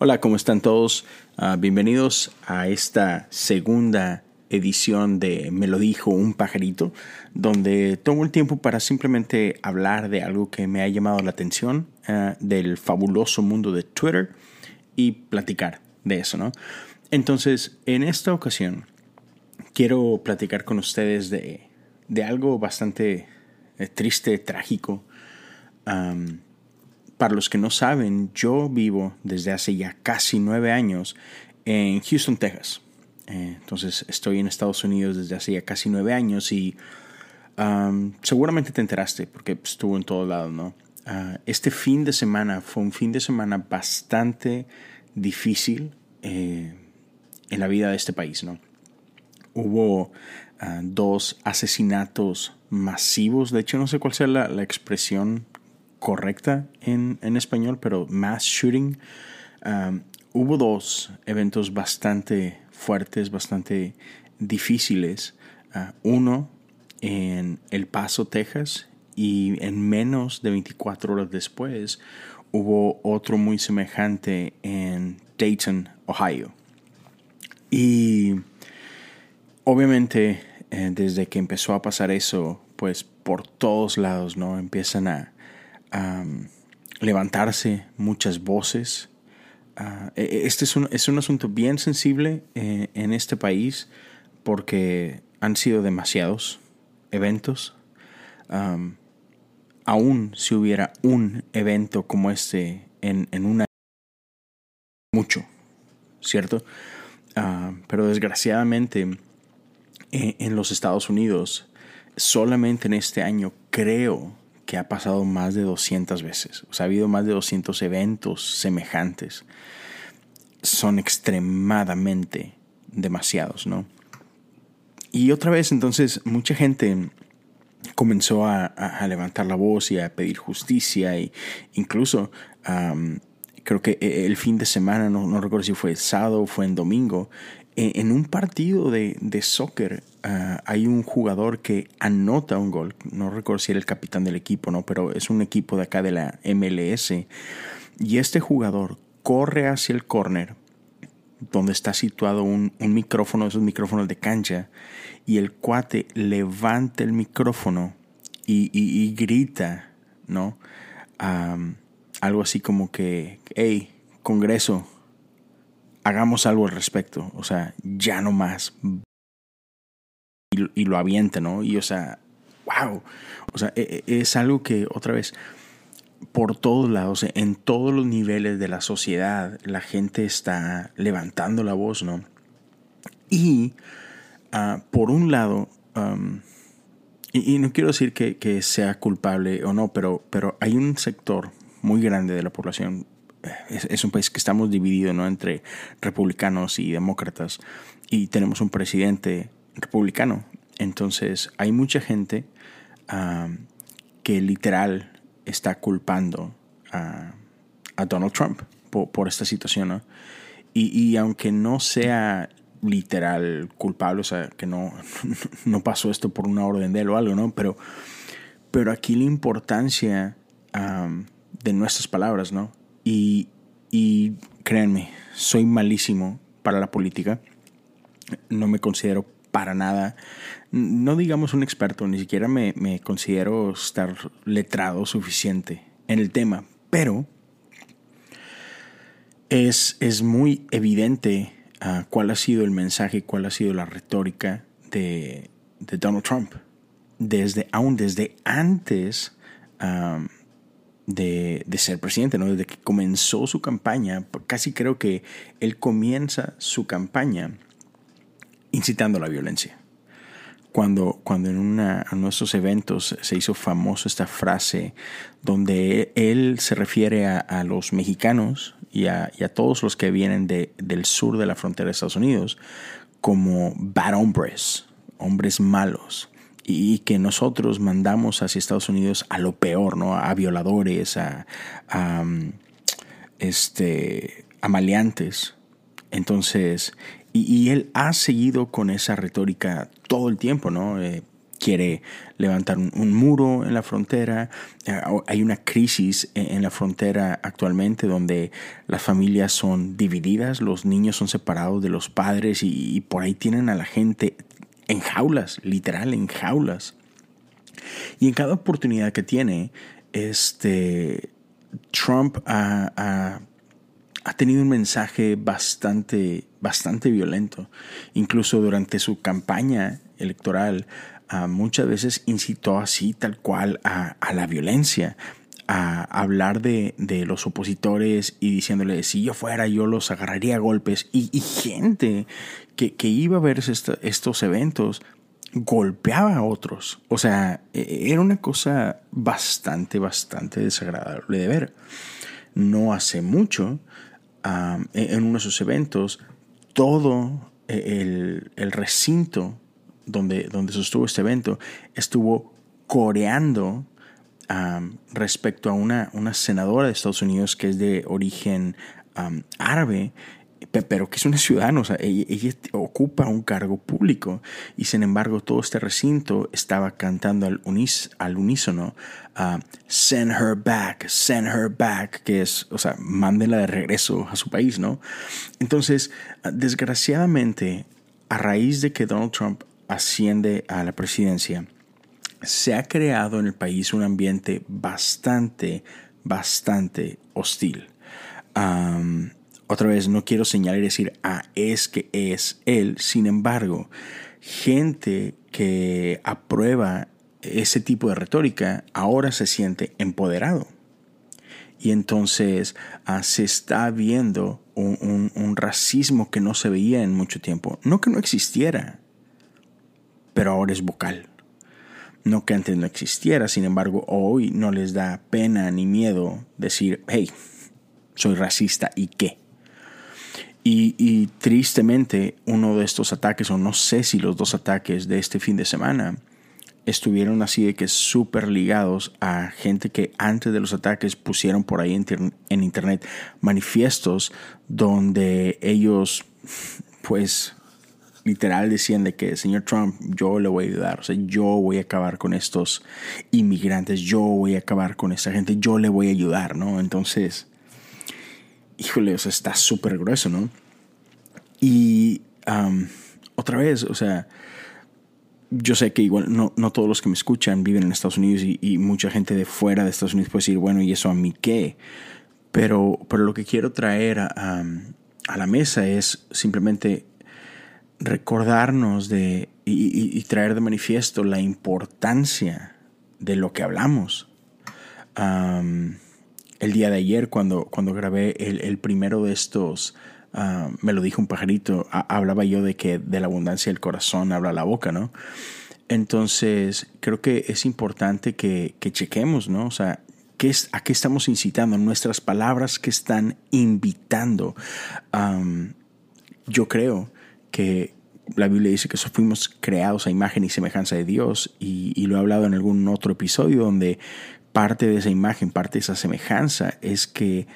Hola, ¿cómo están todos? Uh, bienvenidos a esta segunda edición de Me lo dijo un pajarito, donde tomo el tiempo para simplemente hablar de algo que me ha llamado la atención uh, del fabuloso mundo de Twitter y platicar de eso, ¿no? Entonces, en esta ocasión, quiero platicar con ustedes de, de algo bastante eh, triste, trágico. Para los que no saben, yo vivo desde hace ya casi nueve años en Houston, Texas. Eh, entonces estoy en Estados Unidos desde hace ya casi nueve años y seguramente te enteraste porque estuvo en todos lados, ¿no? Uh, este fin de semana fue un fin de semana bastante difícil eh, en la vida de este país, ¿no? Hubo uh, dos asesinatos masivos, de hecho no sé cuál sea la, la expresión correcta en, en español, pero mass shooting. Um, hubo dos eventos bastante fuertes, bastante difíciles. Uh, uno en El Paso, Texas, y en menos de 24 horas después hubo otro muy semejante en Dayton, Ohio. Y obviamente eh, desde que empezó a pasar eso, pues por todos lados, ¿no? Empiezan a, levantarse muchas voces. Ah, e, e, este es un, es un, asunto bien sensible eh, en este país porque han sido demasiados eventos. aún si hubiera un evento como este en, en una... mucho, ¿cierto? Ah, pero desgraciadamente e, en los Estados Unidos, solamente en este año creo que ha pasado más de 200 veces. O sea, ha habido más de 200 eventos semejantes. Son extremadamente demasiados, ¿no? Y otra vez, entonces, mucha gente comenzó a, levantar la voz y a pedir justicia e incluso creo que el fin de semana, no, no recuerdo si fue el sábado o fue en domingo, en un partido de, de soccer ah, hay un jugador que anota un gol. No recuerdo si era el capitán del equipo, ¿no? Pero es un equipo de acá de la MLS. Y este jugador corre hacia el córner, donde está situado un, un, micrófono, esos micrófonos de cancha, y el cuate levanta el micrófono y, y, grita, ¿no? algo así como que, hey, Congreso, hagamos algo al respecto, o sea, ya no más. Y, lo avienta, ¿no? Y o sea, wow, o sea, e, e, es algo que otra vez, por todos lados, en todos los niveles de la sociedad, la gente está levantando la voz, ¿no? Y uh, por un lado, um, y, no quiero decir que, que, sea culpable o no, pero, pero hay un sector muy grande de la población, es, un país que estamos divididos ¿no? entre republicanos y demócratas y tenemos un presidente republicano. Entonces hay mucha gente que literal está culpando a, Donald Trump por, esta situación. Y, aunque no sea literal culpable, o sea, que no, no pasó esto por una orden de él o algo, ¿no? Pero, pero aquí la importancia de nuestras palabras, ¿no? Y, créanme, soy malísimo para la política. No me considero para nada, no digamos un experto, ni siquiera me, considero estar letrado suficiente en el tema, pero es, es muy evidente uh, cuál ha sido el mensaje, cuál ha sido la retórica de, Donald Trump. Desde, aún desde antes um, de, ser presidente, ¿no? Desde que comenzó su campaña, casi creo que él comienza su campaña incitando a la violencia. Cuando, cuando en uno de esos eventos se hizo famoso esta frase donde él se refiere a, los mexicanos y a, a, todos los que vienen de, del sur de la frontera de Estados Unidos como bad hombres, hombres malos y que nosotros mandamos hacia Estados Unidos a lo peor, ¿no? A violadores, a, mm, este, a maleantes. Entonces, y, él ha seguido con esa retórica todo el tiempo, ¿no? Eh, quiere levantar un, muro en la frontera. Eh, hay una crisis en, la frontera actualmente donde las familias son divididas, los niños son separados de los padres y, por ahí tienen a la gente en jaulas, literal, en jaulas. Y en cada oportunidad que tiene, este, Trump ha, tenido un mensaje bastante, bastante violento. Incluso durante su campaña electoral muchas veces incitó así tal cual a, la violencia, a hablar de, los opositores y diciéndole, si yo fuera yo los agarraría a golpes. Y, gente que, iba a ver estos eventos golpeaba a otros. O sea, e, era una cosa bastante, bastante desagradable de ver. No hace mucho, en uno de esos eventos, todo e, el, el recinto donde, donde sostuvo este evento, estuvo coreando respecto a una, una senadora de Estados Unidos que es de origen árabe, pero que es una ciudadana, o sea, ella, ocupa un cargo público y sin embargo todo este recinto estaba cantando al, al unísono, send her back, send her back, que es, o sea, mándenla de regreso a su país, ¿no? Entonces, desgraciadamente, a raíz de que Donald Trump asciende a la presidencia, se ha creado en el país un ambiente bastante, bastante hostil. Otra vez, no quiero señalar y decir, ah, es que es él. Sin embargo, gente que aprueba ese tipo de retórica ahora se siente empoderado. Y entonces ah, se está viendo un racismo que no se veía en mucho tiempo. No que no existiera, pero ahora es vocal. No que antes no existiera, sin embargo, hoy no les da pena ni miedo decir, hey, soy racista y qué. Y, tristemente uno de estos ataques, o no sé si los dos ataques de este fin de semana, estuvieron así de que súper ligados a gente que antes de los ataques pusieron por ahí en, en internet manifiestos donde ellos pues literal decían de que, señor Trump, yo le voy a ayudar, o sea, yo voy a acabar con estos inmigrantes, yo voy a acabar con esta gente, yo le voy a ayudar, ¿no? Entonces, híjole, o sea, está súper grueso, ¿no? Y otra vez, o sea, yo sé que igual no, no, todos los que me escuchan viven en Estados Unidos y, mucha gente de fuera de Estados Unidos puede decir, bueno, ¿y eso a mí qué? Pero, pero lo que quiero traer a, a la mesa es simplemente recordarnos de y, traer de manifiesto la importancia de lo que hablamos. El día de ayer, cuando, cuando grabé el, primero de estos, me lo dijo un pajarito, hablaba yo de que de la abundancia del corazón habla la boca, ¿no? Entonces, creo que es importante que, chequemos, ¿no? O sea, ¿qué es, ¿a qué estamos incitando? Nuestras palabras que están invitando. yo creo que la Biblia dice que fuimos creados a imagen y semejanza de Dios y, lo he hablado en algún otro episodio donde parte de esa imagen, parte de esa semejanza es que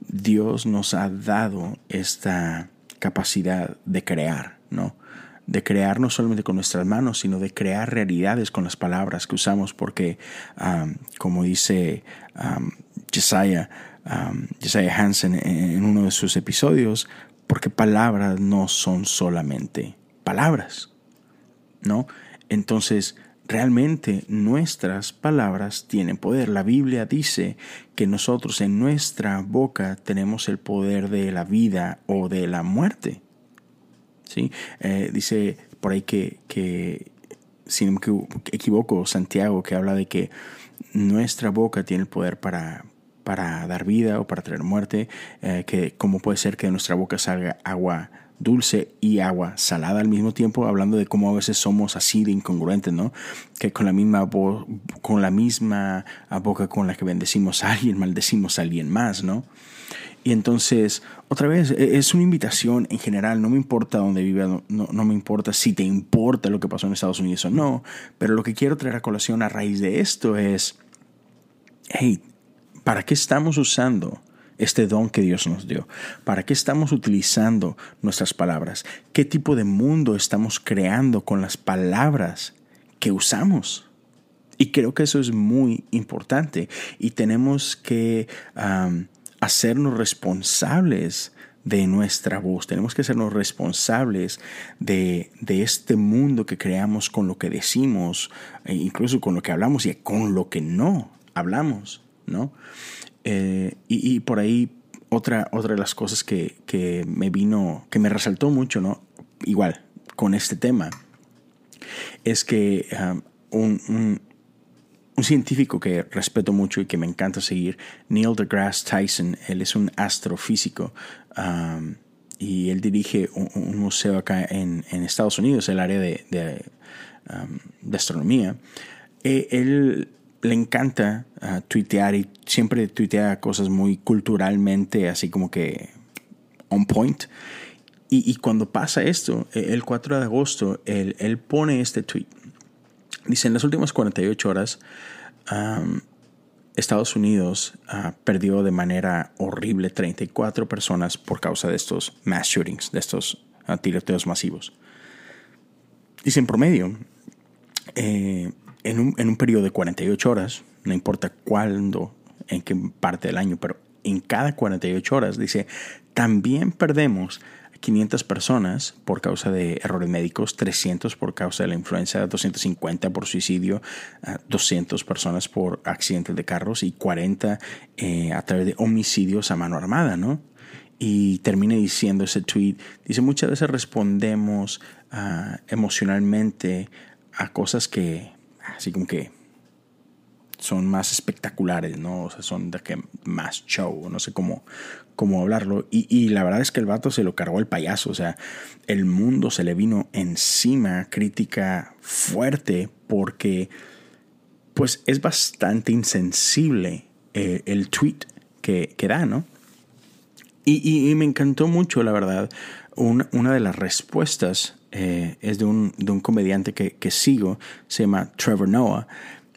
Dios nos ha dado esta capacidad de crear, ¿no? De crear no solamente con nuestras manos, sino de crear realidades con las palabras que usamos, porque, como dice um, Hansen en uno de sus episodios, porque palabras no son solamente palabras, ¿no? Entonces, realmente nuestras palabras tienen poder. La Biblia dice que nosotros en nuestra boca tenemos el poder de la vida o de la muerte. ¿Sí? Eh, dice por ahí que, que, si no me equivoco, Santiago, que habla de que nuestra boca tiene el poder para, para dar vida o para traer muerte, eh, que como puede ser que de nuestra boca salga agua dulce y agua salada al mismo tiempo, hablando de cómo a veces somos así de incongruentes, ¿no? Que con la misma, con la misma boca con la que bendecimos a alguien, maldecimos a alguien más, ¿no? Y entonces, otra vez, e, es una invitación en general, no me importa dónde vive, no, no, me importa si te importa lo que pasó en Estados Unidos o no, pero lo que quiero traer a colación a raíz de esto es, hey, ¿para qué estamos usando este don que Dios nos dio? ¿Para qué estamos utilizando nuestras palabras? ¿Qué tipo de mundo estamos creando con las palabras que usamos. Y creo que eso es muy importante y tenemos que hacernos responsables de nuestra voz. Tenemos que hacernos responsables de, este mundo que creamos con lo que decimos, e incluso con lo que hablamos y con lo que no hablamos, ¿no? Eh, y, por ahí otra, otra de las cosas que, me vino, que me resaltó mucho, ¿no? Igual, con este tema, es que un, un científico que respeto mucho y que me encanta seguir, Neil deGrasse Tyson, él es un astrofísico y él dirige un, museo acá en, Estados Unidos, el área de, um, astronomía. E, él le encanta uh, tuitear y siempre tuitea cosas muy culturalmente, así como que on point. Y, cuando pasa esto, e, el 4 de agosto, él, él pone este tweet Dice, en las últimas 48 horas, Estados Unidos ah, perdió de manera horrible 34 personas por causa de estos mass shootings, de estos uh, tiroteos masivos. Dice, en promedio, eh, en, un, en un periodo de 48 horas, no importa cuándo, en qué parte del año, pero en cada 48 horas, dice, también perdemos 500 personas por causa de errores médicos, 300 por causa de la influenza, 250 por suicidio, 200 ah, personas por accidentes de carros y 40 eh, a través de homicidios a mano armada, ¿no? Y termina diciendo ese tweet, dice, muchas veces respondemos ah, emocionalmente a cosas que, así como que son más espectaculares, ¿no? O sea, son de que más show, no sé cómo, cómo hablarlo. Y, la verdad es que el vato se lo cargó el payaso, o sea, el mundo se le vino encima, crítica fuerte, porque pues es bastante insensible eh, el tweet que, da, ¿no? Y, me encantó mucho, la verdad, una de las respuestas eh, es de un, de un comediante que, que sigo, se llama Trevor Noah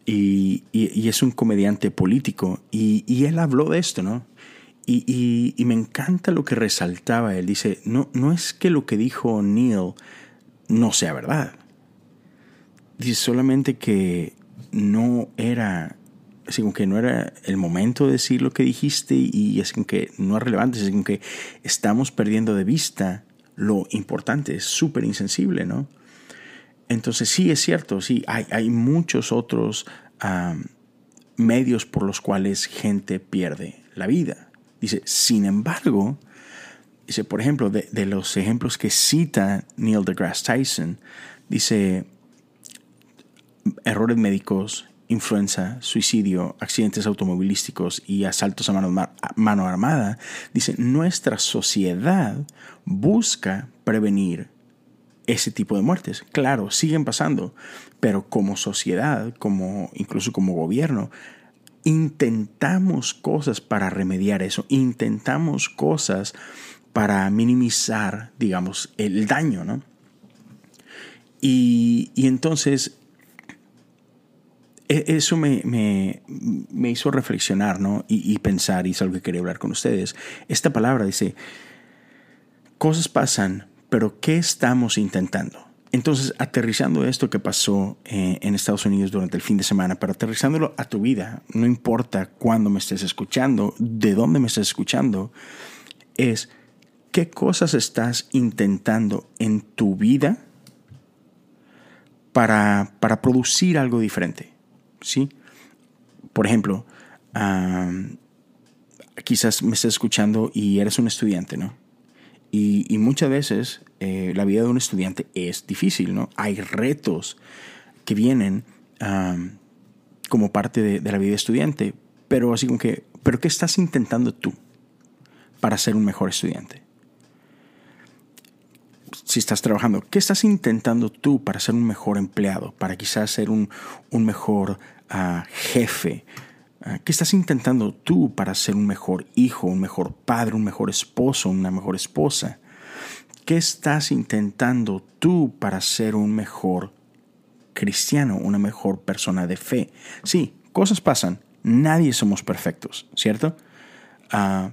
y, es un comediante político y, él habló de esto, ¿no? Y, me encanta lo que resaltaba. Él dice, no, no es que lo que dijo Neil no sea verdad. Dice solamente que no era, así como que no era el momento de decir lo que dijiste y es que no es relevante, es que estamos perdiendo de vista lo importante, es súper insensible, ¿no? Entonces sí es cierto, sí, hay, hay muchos otros medios por los cuales gente pierde la vida. Dice, sin embargo, dice, por ejemplo, de, de los ejemplos que cita Neil deGrasse Tyson, dice, errores médicos, influenza, suicidio, accidentes automovilísticos y asaltos a mano, armada, dice, nuestra sociedad busca prevenir ese tipo de muertes. Claro, siguen pasando, pero como sociedad, como incluso como gobierno, intentamos cosas para remediar eso, intentamos cosas para minimizar, digamos, el daño, ¿no? Y, entonces, eso me, me, hizo reflexionar, ¿no? Y, y pensar, y es algo que quería hablar con ustedes. Esta palabra dice, cosas pasan pero ¿qué estamos intentando? Entonces, aterrizando esto que pasó eh, en Estados Unidos durante el fin de semana, pero aterrizándolo a tu vida, no importa cuándo me estés escuchando, de dónde me estés escuchando, es qué cosas estás intentando en tu vida para, para producir algo diferente. ¿Sí? Por ejemplo, quizás me estés escuchando y eres un estudiante, ¿no? Y, muchas veces eh, la vida de un estudiante es difícil, ¿no? Hay retos que vienen como parte de, la vida estudiante, pero así como que, ¿pero qué estás intentando tú para ser un mejor estudiante? Si estás trabajando, ¿qué estás intentando tú para ser un mejor empleado, para quizás ser un, mejor ah, jefe, Ah, ¿Qué estás intentando tú para ser un mejor hijo, un mejor padre, un mejor esposo, una mejor esposa? ¿Qué estás intentando tú para ser un mejor cristiano, una mejor persona de fe? Sí, cosas pasan. Nadie somos perfectos, ¿cierto? Ah,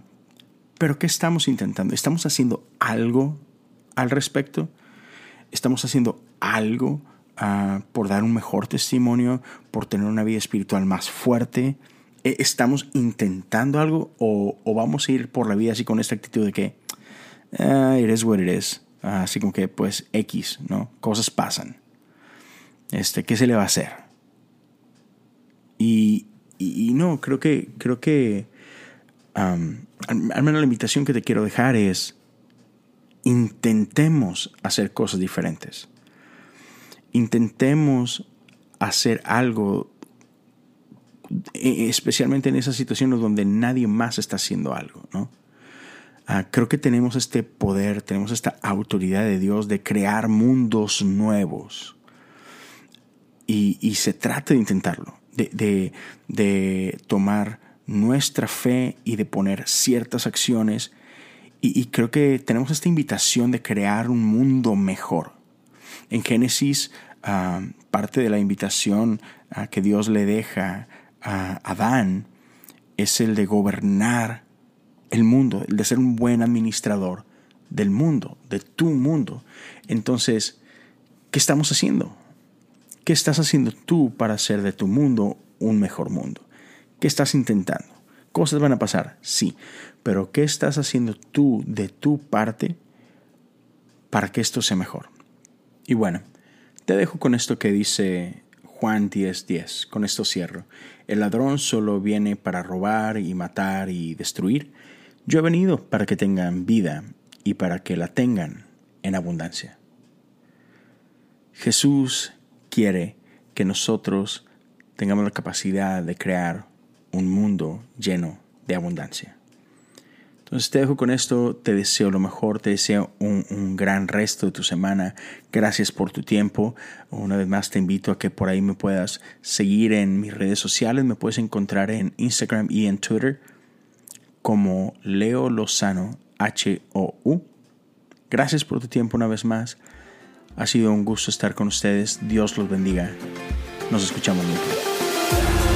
pero ¿qué estamos intentando? ¿Estamos haciendo algo al respecto? ¿Estamos haciendo algo ah, por dar un mejor testimonio, por tener una vida espiritual más fuerte? ¿E, ¿Estamos intentando algo o, vamos a ir por la vida así con esta actitud de que ah, it is what it is? así como que pues X, ¿no? Cosas pasan. Este, ¿qué se le va a hacer? Y, y, no, creo que, creo que al, menos la invitación que te quiero dejar es intentemos hacer cosas diferentes. Intentemos hacer algo, e, especialmente en esas situaciones donde nadie más está haciendo algo, ¿no? Ah, creo que tenemos este poder, tenemos esta autoridad de Dios de crear mundos nuevos. Y, y se trata de intentarlo, de, de, de, tomar nuestra fe y de poner ciertas acciones. Y, creo que tenemos esta invitación de crear un mundo mejor. En Génesis, ah, parte de la invitación uh, que Dios le deja a Adán es el de gobernar el mundo, el de ser un buen administrador del mundo, de tu mundo. Entonces, ¿qué estamos haciendo? ¿Qué estás haciendo tú para hacer de tu mundo un mejor mundo? ¿Qué estás intentando? Cosas van a pasar, sí, pero ¿qué estás haciendo tú de tu parte para que esto sea mejor? Y bueno, te dejo con esto que dice Juan 10:10. 10. Con esto cierro. El ladrón solo viene para robar y matar y destruir. Yo he venido para que tengan vida y para que la tengan en abundancia. Jesús quiere que nosotros tengamos la capacidad de crear un mundo lleno de abundancia. Entonces te dejo con esto, te deseo lo mejor, te deseo un, un, gran resto de tu semana. Gracias por tu tiempo. Una vez más te invito a que por ahí me puedas seguir en mis redes sociales. Me puedes encontrar en Instagram y en Twitter como Leo Lozano H-O-U. Gracias por tu tiempo una vez más. Ha sido un gusto estar con ustedes. Dios los bendiga. Nos escuchamos muy